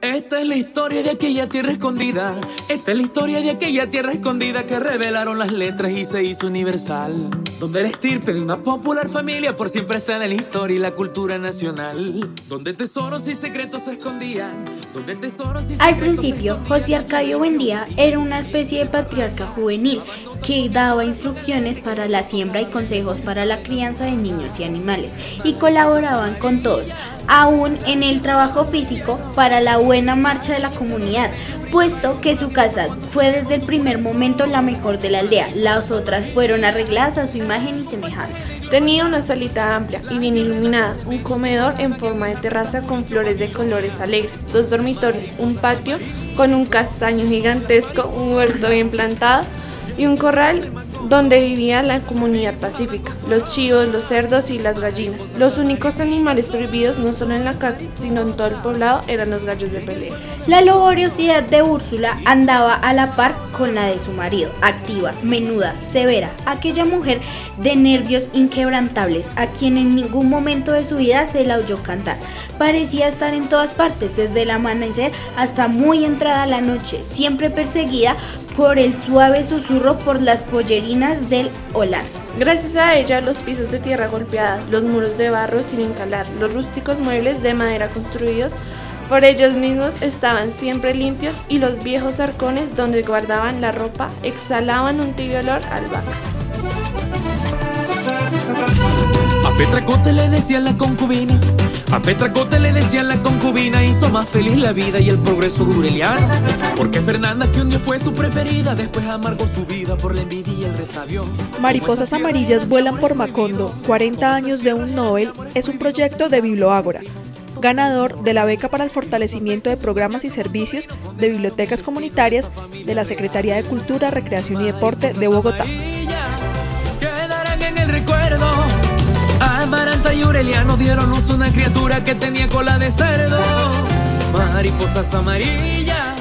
Esta es la historia de aquella tierra escondida. Esta es la historia de aquella tierra escondida que revelaron las letras y se hizo universal. Donde el estirpe de una popular familia por siempre está en la historia y la cultura nacional. Donde tesoros y secretos se escondían. Donde tesoros y secretos Al principio, José Arcadio Buendía era una especie de patriarca juvenil que daba instrucciones para la siembra y consejos para la crianza de niños y animales y colaboraban con todos, aún en el trabajo físico para la buena marcha de la comunidad, puesto que su casa fue desde el primer momento la mejor de la aldea, las otras fueron arregladas a su imagen y semejanza. Tenía una salita amplia y bien iluminada, un comedor en forma de terraza con flores de colores alegres, dos dormitorios, un patio con un castaño gigantesco, un huerto bien plantado y un corral donde vivía la comunidad pacífica, los chivos, los cerdos y las gallinas. Los únicos animales prohibidos no solo en la casa, sino en todo el poblado eran los gallos de pelea. La laboriosidad de Úrsula andaba a la par con la de su marido, activa, menuda, severa, aquella mujer de nervios inquebrantables, a quien en ningún momento de su vida se la oyó cantar. Parecía estar en todas partes, desde el amanecer hasta muy entrada la noche, siempre perseguida por el suave susurro por las pollerinas del Holán. Gracias a ella, los pisos de tierra golpeada, los muros de barro sin encalar, los rústicos muebles de madera construidos por ellos mismos estaban siempre limpios y los viejos arcones donde guardaban la ropa exhalaban un tibio olor albahaca. Petracote le decían la concubina. A Petracote le decían la concubina. Hizo más feliz la vida y el progreso dureliano. Porque Fernanda, que un día fue su preferida, después amargó su vida por la envidia y el resabio. Mariposas amarillas vuelan por Macondo, 40 años de un Nobel, es un proyecto de Biblióagora, ganador de la beca para el fortalecimiento de programas y servicios de bibliotecas comunitarias de la Secretaría de Cultura, Recreación y Deporte de Bogotá. Quedarán en el recuerdo. Y Aureliano dieron luz a una criatura que tenía cola de cerdo. Mariposas amarillas,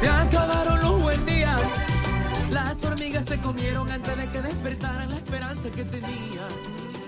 se acabaron los buen días. Las hormigas se comieron antes de que despertaran la esperanza que tenía.